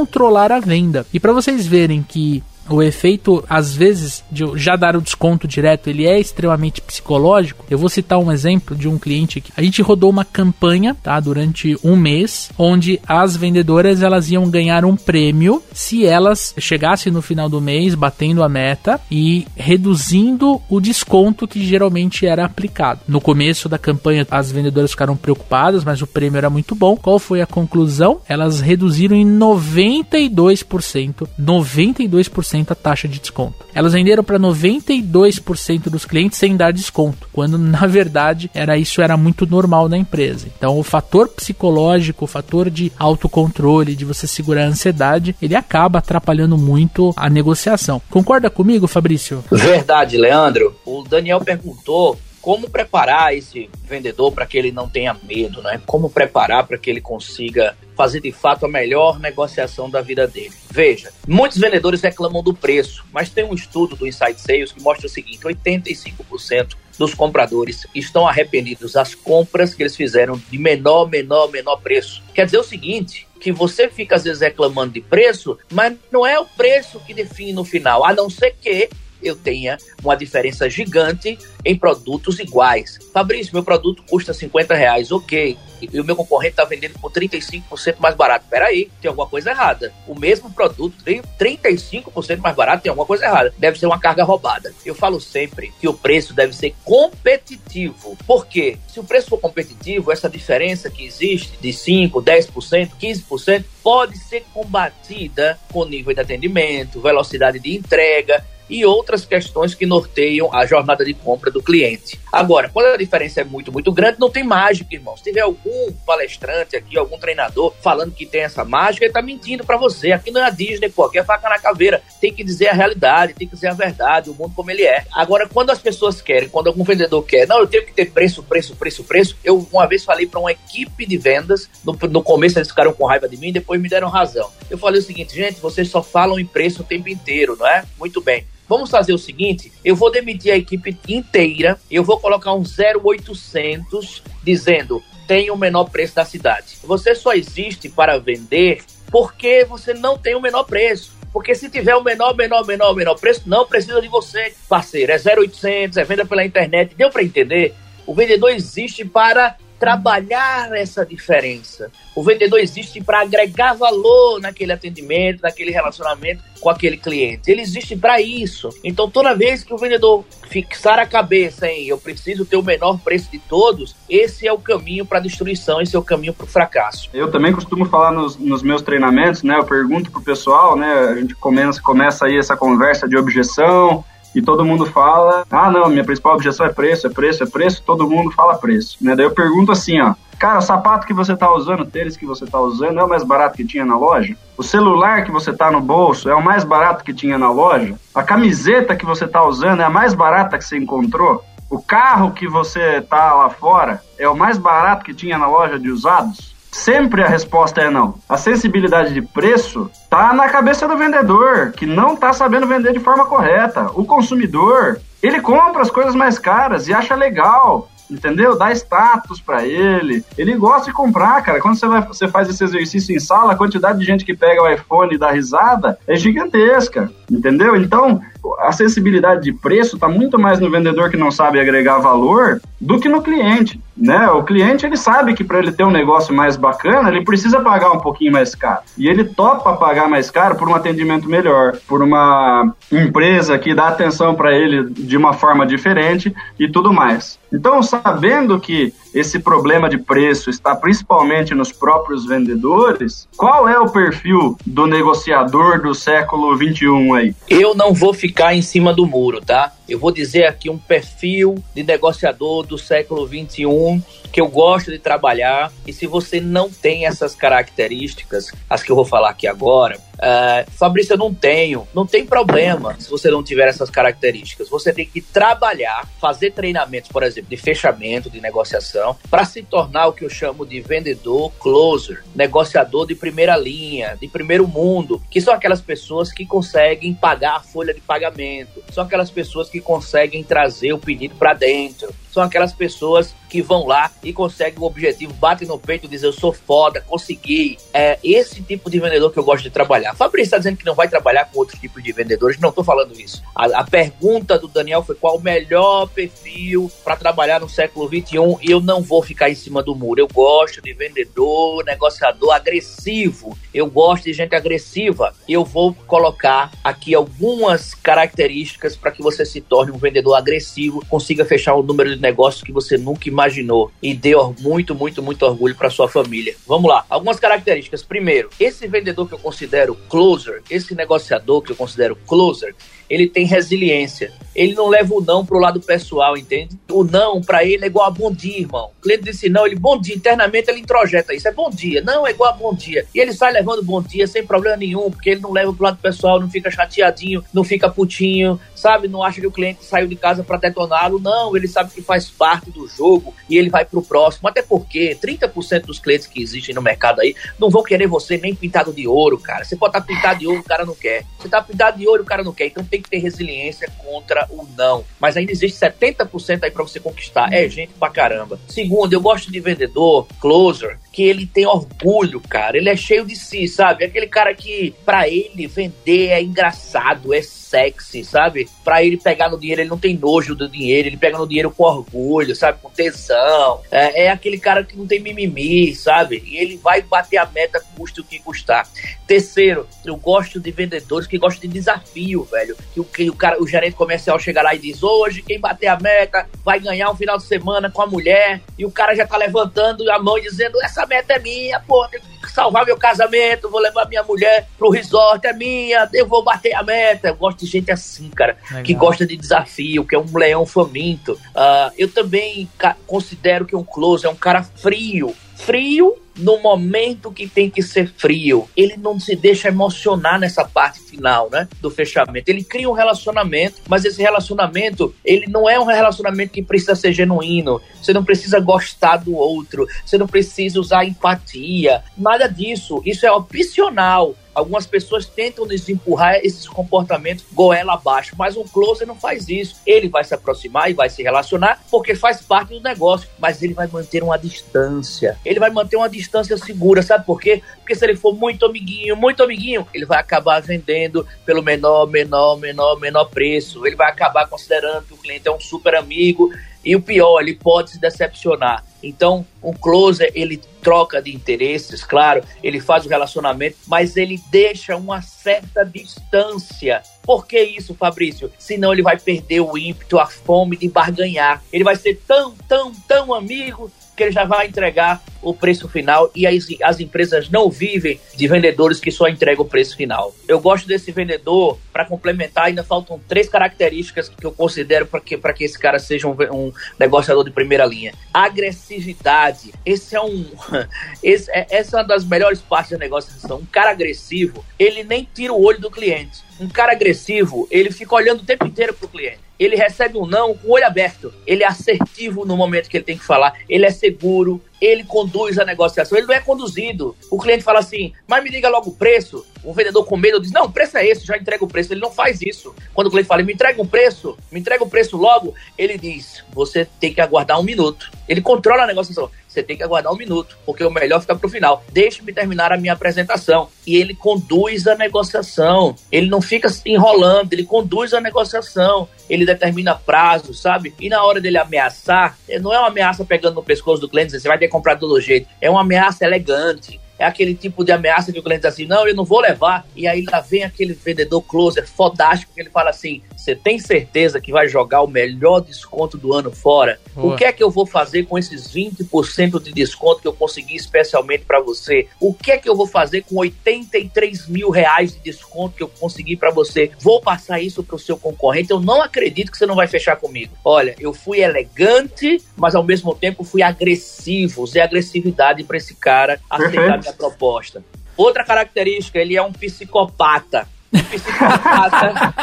a venda. E para vocês verem que o efeito, às vezes, de já dar o desconto direto, ele é extremamente psicológico. Eu vou citar um exemplo de um cliente que a gente rodou uma campanha, tá, durante um mês, onde as vendedoras elas iam ganhar um prêmio se elas chegassem no final do mês batendo a meta e reduzindo o desconto que geralmente era aplicado. No começo da campanha, as vendedoras ficaram preocupadas, mas o prêmio era muito bom. Qual foi a conclusão? Elas reduziram em 92%, 92% a taxa de desconto. Elas venderam para 92% dos clientes sem dar desconto, quando na verdade era isso era muito normal na empresa. Então o fator psicológico, o fator de autocontrole, de você segurar a ansiedade, ele acaba atrapalhando muito a negociação. Concorda comigo, Fabrício? Verdade, Leandro. O Daniel perguntou como preparar esse vendedor para que ele não tenha medo, né? Como preparar para que ele consiga fazer de fato a melhor negociação da vida dele. Veja, muitos vendedores reclamam do preço, mas tem um estudo do Insight Sales que mostra o seguinte: 85% dos compradores estão arrependidos das compras que eles fizeram de menor, menor, menor preço. Quer dizer o seguinte, que você fica às vezes reclamando de preço, mas não é o preço que define no final, a não ser que eu tenha uma diferença gigante em produtos iguais. Fabrício, meu produto custa 50 reais, ok. E o meu concorrente está vendendo por 35% mais barato. Peraí, tem alguma coisa errada. O mesmo produto tem 35% mais barato, tem alguma coisa errada. Deve ser uma carga roubada. Eu falo sempre que o preço deve ser competitivo. Por quê? Se o preço for competitivo, essa diferença que existe de 5%, 10%, 15% pode ser combatida com nível de atendimento, velocidade de entrega, e outras questões que norteiam a jornada de compra do cliente. Agora, quando a diferença é muito, muito grande, não tem mágica, irmão. Se tiver algum palestrante aqui, algum treinador falando que tem essa mágica, ele tá mentindo para você. Aqui não é a Disney, pô, aqui é faca na caveira. Tem que dizer a realidade, tem que dizer a verdade, o mundo como ele é. Agora, quando as pessoas querem, quando algum vendedor quer, não, eu tenho que ter preço, preço, preço, preço. Eu uma vez falei para uma equipe de vendas, no, no começo eles ficaram com raiva de mim, depois me deram razão. Eu falei o seguinte, gente, vocês só falam em preço o tempo inteiro, não é? Muito bem. Vamos fazer o seguinte: eu vou demitir a equipe inteira, eu vou colocar um 0800 dizendo tem o menor preço da cidade. Você só existe para vender porque você não tem o menor preço. Porque se tiver o menor, menor, menor, menor preço, não precisa de você, parceiro. É 0800, é venda pela internet. Deu para entender? O vendedor existe para trabalhar essa diferença. O vendedor existe para agregar valor naquele atendimento, naquele relacionamento com aquele cliente. Ele existe para isso. Então, toda vez que o vendedor fixar a cabeça em eu preciso ter o menor preço de todos, esse é o caminho para a destruição, esse é o caminho para o fracasso. Eu também costumo falar nos, nos, meus treinamentos, né? Eu pergunto pro pessoal, né? A gente começa, começa aí essa conversa de objeção, e todo mundo fala, ah, não, minha principal objeção é preço, é preço, é preço, todo mundo fala preço, né? Daí eu pergunto assim, ó, cara, o sapato que você tá usando, o tênis que você tá usando é o mais barato que tinha na loja? O celular que você tá no bolso é o mais barato que tinha na loja? A camiseta que você tá usando é a mais barata que você encontrou? O carro que você tá lá fora é o mais barato que tinha na loja de usados? Sempre a resposta é não. A sensibilidade de preço tá na cabeça do vendedor, que não tá sabendo vender de forma correta. O consumidor, ele compra as coisas mais caras e acha legal entendeu? Dá status para ele. Ele gosta de comprar, cara. Quando você, vai, você faz esse exercício em sala, a quantidade de gente que pega o iPhone e dá risada é gigantesca. Entendeu? Então, a acessibilidade de preço está muito mais no vendedor que não sabe agregar valor do que no cliente. Né? O cliente ele sabe que para ele ter um negócio mais bacana, ele precisa pagar um pouquinho mais caro. E ele topa pagar mais caro por um atendimento melhor, por uma empresa que dá atenção para ele de uma forma diferente e tudo mais. Então, sabendo que esse problema de preço está principalmente nos próprios vendedores, qual é o perfil do negociador do século 21 aí? Eu não vou ficar em cima do muro, tá? Eu vou dizer aqui um perfil de negociador do século 21 que eu gosto de trabalhar. E se você não tem essas características, as que eu vou falar aqui agora, uh, Fabrício, eu não tenho. Não tem problema se você não tiver essas características. Você tem que trabalhar, fazer treinamentos, por exemplo, de fechamento, de negociação, para se tornar o que eu chamo de vendedor closer, negociador de primeira linha, de primeiro mundo, que são aquelas pessoas que conseguem pagar a folha de pagamento, são aquelas pessoas que conseguem trazer o pedido para dentro, são aquelas pessoas que vão lá e conseguem o objetivo, batem no peito e dizem eu sou foda, consegui. É esse tipo de vendedor que eu gosto de trabalhar. Fabrício está dizendo que não vai trabalhar com outros tipos de vendedores, não estou falando isso. A, a, pergunta do Daniel foi qual o melhor perfil para trabalhar no século 21 e eu não vou ficar em cima do muro. Eu gosto de vendedor, negociador agressivo. Eu gosto de gente agressiva. Eu vou colocar aqui algumas características para que você se torne um vendedor agressivo, consiga fechar um número de negócios que você nunca imaginou e dê muito, muito, muito orgulho para sua família. Vamos lá. Algumas características. Primeiro, esse vendedor que eu considero closer, esse negociador que eu considero closer, ele tem resiliência. Ele não leva o não pro lado pessoal, entende? O não para ele é igual a bom dia, irmão. O cliente disse não, ele bom dia. Internamente ele introjeta isso, é bom dia. Não, é igual a bom dia. E ele sai levando bom dia sem problema nenhum, porque ele não leva pro lado pessoal, não fica chateadinho, não fica putinho, sabe? Não acha que o cliente saiu de casa para detoná-lo. Não, ele sabe que faz parte do jogo e ele vai pro próximo. Até porque 30% dos clientes que existem no mercado aí não vão querer você nem pintado de ouro, cara. Você pode estar tá pintado de ouro, o cara não quer. Você tá pintado de ouro, o cara não quer. Então tem que ter resiliência contra o não. Mas ainda existe 70% aí para você conquistar. É gente pra caramba. Segundo, eu gosto de vendedor, closer, que ele tem orgulho, cara. Ele é cheio de si, sabe? Aquele cara que, para ele, vender é engraçado, é sexy, sabe? Pra ele pegar no dinheiro, ele não tem nojo do dinheiro, ele pega no dinheiro com orgulho, sabe? Com tesão. É, é aquele cara que não tem mimimi, sabe? E ele vai bater a meta, custe o que custar. Terceiro, eu gosto de vendedores que gostam de desafio, velho. Que o, que o cara, o gerente comercial chega lá e diz: hoje, quem bater a meta vai ganhar um final de semana com a mulher. E o cara já tá levantando a mão e dizendo: essa meta é minha, pô, tem que salvar meu casamento, vou levar minha mulher pro resort, é minha, eu vou bater a meta. Eu gosto de gente assim, cara, Legal. que gosta de desafio, que é um leão faminto. Uh, eu também considero que um close é um cara frio. Frio no momento que tem que ser frio. Ele não se deixa emocionar nessa parte final, né, do fechamento. Ele cria um relacionamento, mas esse relacionamento, ele não é um relacionamento que precisa ser genuíno. Você não precisa gostar do outro, você não precisa usar empatia, nada disso. Isso é opcional. Algumas pessoas tentam desempurrar esses comportamentos goela abaixo, mas um closer não faz isso. Ele vai se aproximar e vai se relacionar porque faz parte do negócio, mas ele vai manter uma distância. Ele vai manter uma distância segura, sabe por quê? Porque se ele for muito amiguinho, muito amiguinho, ele vai acabar vendendo pelo menor, menor, menor, menor preço. Ele vai acabar considerando que o cliente é um super amigo e o pior, ele pode se decepcionar. Então, um closer, ele troca de interesses, claro, ele faz o relacionamento, mas ele deixa uma certa distância. Por que isso, Fabrício? Senão ele vai perder o ímpeto, a fome de barganhar. Ele vai ser tão, tão, tão amigo que ele já vai entregar o preço final e as, as empresas não vivem de vendedores que só entregam o preço final. Eu gosto desse vendedor, para complementar, ainda faltam três características que eu considero para que, que esse cara seja um, um, negociador de primeira linha. Agressividade. Esse é um. Esse, é, essa é uma das melhores partes da negociação. Um cara agressivo, ele nem tira o olho do cliente. Um cara agressivo, ele fica olhando o tempo inteiro pro cliente ele recebe um não com o olho aberto. Ele é assertivo no momento que ele tem que falar. Ele é seguro, ele conduz a negociação, ele não é conduzido. O cliente fala assim, mas me diga logo o preço. O vendedor com medo diz: Não, o preço é esse, já entrega o preço. Ele não faz isso. Quando o cliente fala: Me entrega um preço, me entrega o um preço logo, ele diz: Você tem que aguardar um minuto. Ele controla a negociação. Você tem que aguardar um minuto, porque o melhor fica para o final. Deixe-me terminar a minha apresentação. E ele conduz a negociação. Ele não fica enrolando, ele conduz a negociação. Ele determina prazo, sabe? E na hora dele ameaçar, não é uma ameaça pegando no pescoço do cliente, você vai ter que comprar do jeito. É uma ameaça elegante é aquele tipo de ameaça que o cliente diz assim, não, eu não vou levar. E aí lá vem aquele vendedor closer fodástico que ele fala assim, você tem certeza que vai jogar o melhor desconto do ano fora? Boa. O que é que eu vou fazer com esses 20% de desconto que eu consegui especialmente para você? O que é que eu vou fazer com 83 mil reais de desconto que eu consegui para você? Vou passar isso para o seu concorrente? Eu não acredito que você não vai fechar comigo. Olha, eu fui elegante, mas ao mesmo tempo fui agressivo. Usei agressividade para esse cara aceitar minha proposta. Outra característica, ele é um psicopata. Um psicopata.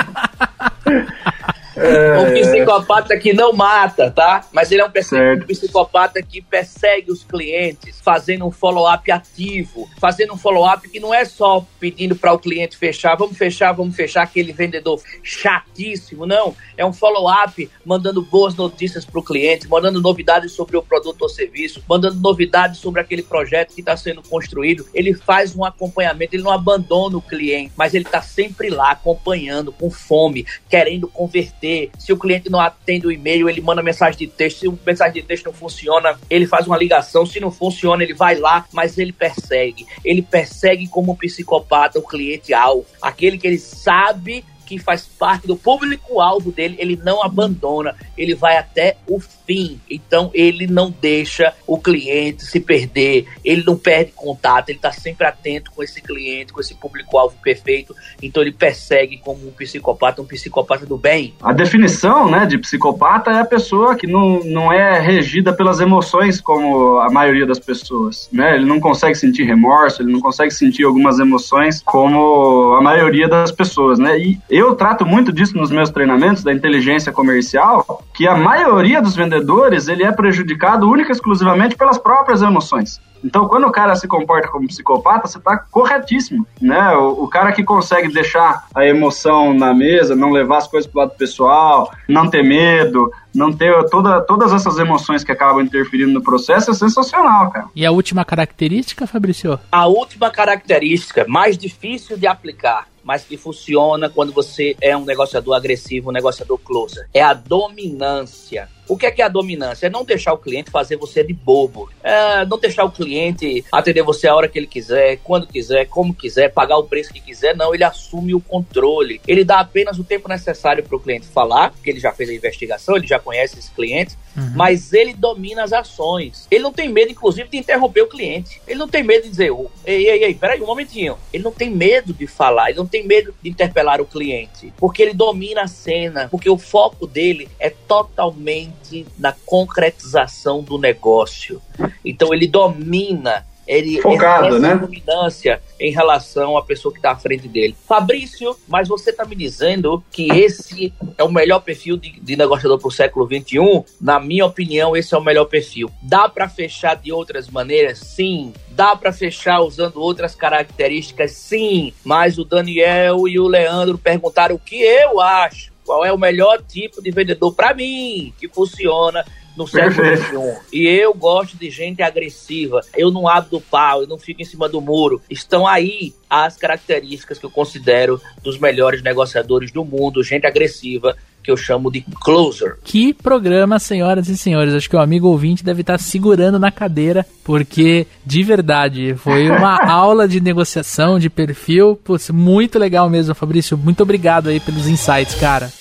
É, um psicopata que não mata, tá? Mas ele é um, um psicopata que persegue os clientes, fazendo um follow-up ativo, fazendo um follow-up que não é só pedindo para o cliente fechar, vamos fechar, vamos fechar, aquele vendedor chatíssimo, não. É um follow-up mandando boas notícias para o cliente, mandando novidades sobre o produto ou serviço, mandando novidades sobre aquele projeto que está sendo construído. Ele faz um acompanhamento, ele não abandona o cliente, mas ele está sempre lá acompanhando, com fome, querendo converter se o cliente não atende o e-mail, ele manda mensagem de texto. Se o mensagem de texto não funciona, ele faz uma ligação. Se não funciona, ele vai lá, mas ele persegue. Ele persegue como um psicopata o cliente alvo, aquele que ele sabe que faz parte do público-alvo dele, ele não abandona, ele vai até o fim. Então ele não deixa o cliente se perder, ele não perde contato, ele está sempre atento com esse cliente, com esse público-alvo perfeito. Então ele persegue como um psicopata, um psicopata do bem. A definição né, de psicopata é a pessoa que não, não é regida pelas emoções como a maioria das pessoas. Né? Ele não consegue sentir remorso, ele não consegue sentir algumas emoções como a maioria das pessoas. Né? E eu trato muito disso nos meus treinamentos da inteligência comercial, que a maioria dos vendedores ele é prejudicado única e exclusivamente pelas próprias emoções. Então, quando o cara se comporta como psicopata, você está corretíssimo, né? O, o, cara que consegue deixar a emoção na mesa, não levar as coisas pro lado pessoal, não ter medo, não ter toda, todas essas emoções que acabam interferindo no processo é sensacional, cara. E a última característica, Fabrício? A última característica, mais difícil de aplicar, mas que funciona quando você é um negociador agressivo, um negociador closer. É a dominância. O que é que é a dominância? É não deixar o cliente fazer você de bobo. É não deixar o cliente atender você a hora que ele quiser, quando quiser, como quiser, pagar o preço que quiser. Não, ele assume o controle. Ele dá apenas o tempo necessário para o cliente falar, porque ele já fez a investigação, ele já conhece esse cliente, uhum. mas ele domina as ações. Ele não tem medo, inclusive, de interromper o cliente. Ele não tem medo de dizer, oh, ei, ei, ei, peraí um momentinho. Ele não tem medo de falar, ele não tem medo de interpelar o cliente, porque ele domina a cena, porque o foco dele é totalmente na concretização do negócio. Então ele domina ele Focado, né? dominância em relação à pessoa que está à frente dele. Fabrício, mas você está me dizendo que esse é o melhor perfil de, de negociador para o século XXI? Na minha opinião, esse é o melhor perfil. Dá para fechar de outras maneiras? Sim. Dá para fechar usando outras características? Sim. Mas o Daniel e o Leandro perguntaram o que eu acho qual é o melhor tipo de vendedor para mim que funciona no século XXI. E eu gosto de gente agressiva. Eu não abro do pau, eu não fico em cima do muro. Estão aí as características que eu considero dos melhores negociadores do mundo, gente agressiva, que eu chamo de closer. Que programa, senhoras e senhores. Acho que o amigo ouvinte deve estar segurando na cadeira, porque de verdade foi uma aula de negociação, de perfil. Putz, muito legal mesmo, Fabrício. Muito obrigado aí pelos insights, cara.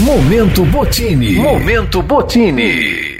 Momento Botini. Momento Botini.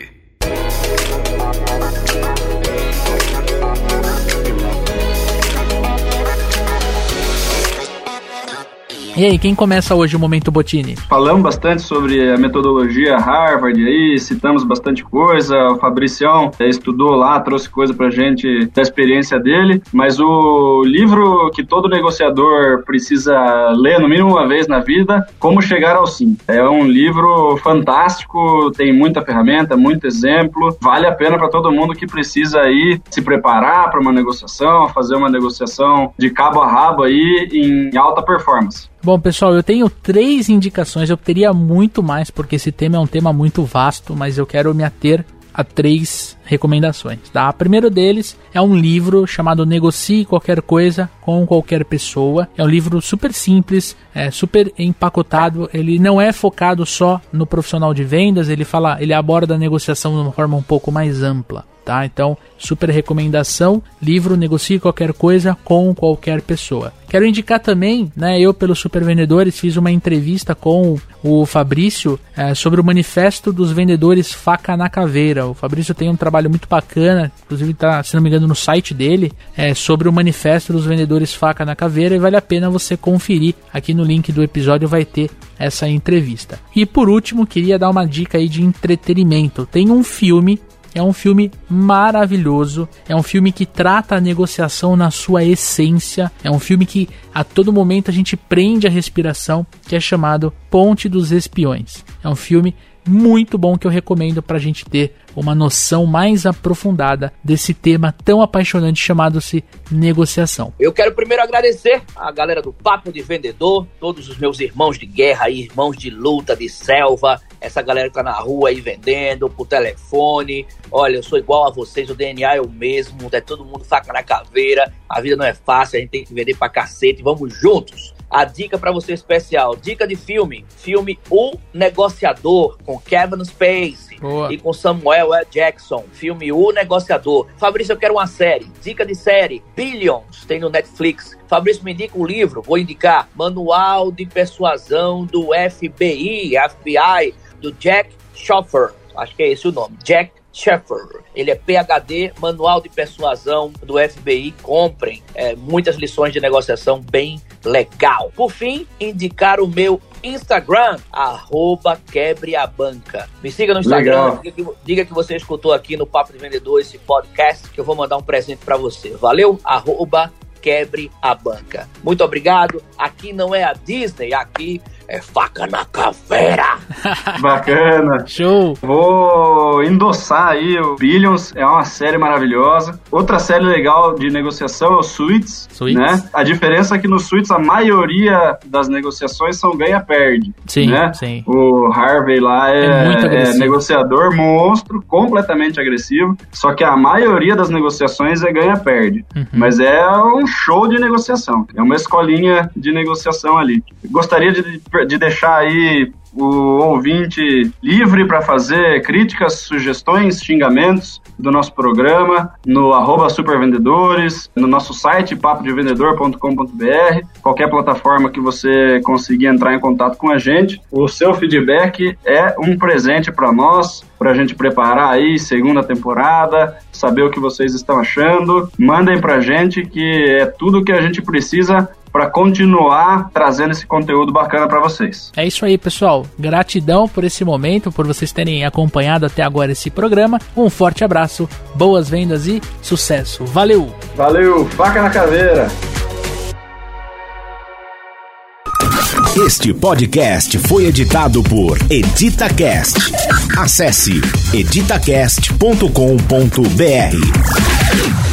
E aí, quem começa hoje o Momento Botini? Falamos bastante sobre a metodologia Harvard aí, citamos bastante coisa. O Fabricião é, estudou lá, trouxe coisa pra gente da experiência dele. Mas o livro que todo negociador precisa ler no mínimo uma vez na vida, Como Chegar ao Sim. É um livro fantástico, tem muita ferramenta, muito exemplo. Vale a pena para todo mundo que precisa aí se preparar para uma negociação, fazer uma negociação de cabo a rabo aí em alta performance. Bom, pessoal, eu tenho três indicações. Eu teria muito mais, porque esse tema é um tema muito vasto, mas eu quero me ater a três recomendações. Tá? O primeiro deles é um livro chamado Negocie Qualquer Coisa com Qualquer Pessoa. É um livro super simples, é super empacotado. Ele não é focado só no profissional de vendas. Ele fala, ele aborda a negociação de uma forma um pouco mais ampla tá? Então, super recomendação, livro Negocie Qualquer Coisa com Qualquer Pessoa. Quero indicar também, né, eu pelo Super Vendedores fiz uma entrevista com o Fabrício é, sobre o manifesto dos vendedores faca na caveira. O Fabrício tem um trabalho muito bacana, inclusive está, se não me engano, no site dele, é, sobre o manifesto dos vendedores faca na caveira e vale a pena você conferir. Aqui no link do episódio vai ter essa entrevista. E por último, queria dar uma dica aí de entretenimento. Tem um filme é um filme maravilhoso, é um filme que trata a negociação na sua essência, é um filme que a todo momento a gente prende a respiração, que é chamado Ponte dos Espiões. É um filme muito bom que eu recomendo para a gente ter uma noção mais aprofundada desse tema tão apaixonante chamado-se negociação. Eu quero primeiro agradecer a galera do Papo de Vendedor, todos os meus irmãos de guerra, irmãos de luta, de selva, essa galera que tá na rua aí vendendo, por telefone. Olha, eu sou igual a vocês, o DNA é o mesmo, é todo mundo faca na caveira, a vida não é fácil, a gente tem que vender pra cacete, vamos juntos a dica para você especial. Dica de filme. Filme O Negociador, com Kevin Spacey Boa. e com Samuel L. Jackson. Filme O Negociador. Fabrício, eu quero uma série. Dica de série. Billions, tem no Netflix. Fabrício, me indica um livro. Vou indicar Manual de Persuasão do FBI, FBI, do Jack Schoffer. Acho que é esse o nome. Jack Sheffer. Ele é PhD, Manual de Persuasão do FBI. Comprem é, muitas lições de negociação bem legal. Por fim, indicar o meu Instagram, arroba quebre a banca. Me siga no Instagram, diga que, diga que, você escutou aqui no Papo de Vendedor esse podcast, que eu vou mandar um presente para você. Valeu? Arroba quebre a banca. Muito obrigado. Aqui não é a Disney, aqui é faca na caveira. Bacana. Show. Vou endossar aí o Billions, é uma série maravilhosa. Outra série legal de negociação é o Suits, Suits. né? A diferença é que no Suits a maioria das negociações são ganha-perde. Sim, né? sim. O Harvey lá é, é, é negociador monstro, completamente agressivo, só que a maioria das negociações é ganha-perde. Uhum. Mas é um show de negociação, é uma escolinha de negociação ali. Gostaria de de deixar aí o ouvinte livre para fazer críticas, sugestões, xingamentos do nosso programa no arroba supervendedores, no nosso site papodevendedor.com.br, qualquer plataforma que você conseguir entrar em contato com a gente. O seu feedback é um presente para nós, para a gente preparar aí segunda temporada, saber o que vocês estão achando. Mandem para a gente que é tudo que a gente precisa para continuar trazendo esse conteúdo bacana para vocês. É isso aí, pessoal. Gratidão por esse momento, por vocês terem acompanhado até agora esse programa. Um forte abraço, boas vendas e sucesso. Valeu! Valeu, faca na caveira! Este podcast foi editado por EditaCast. Acesse editacast.com.br.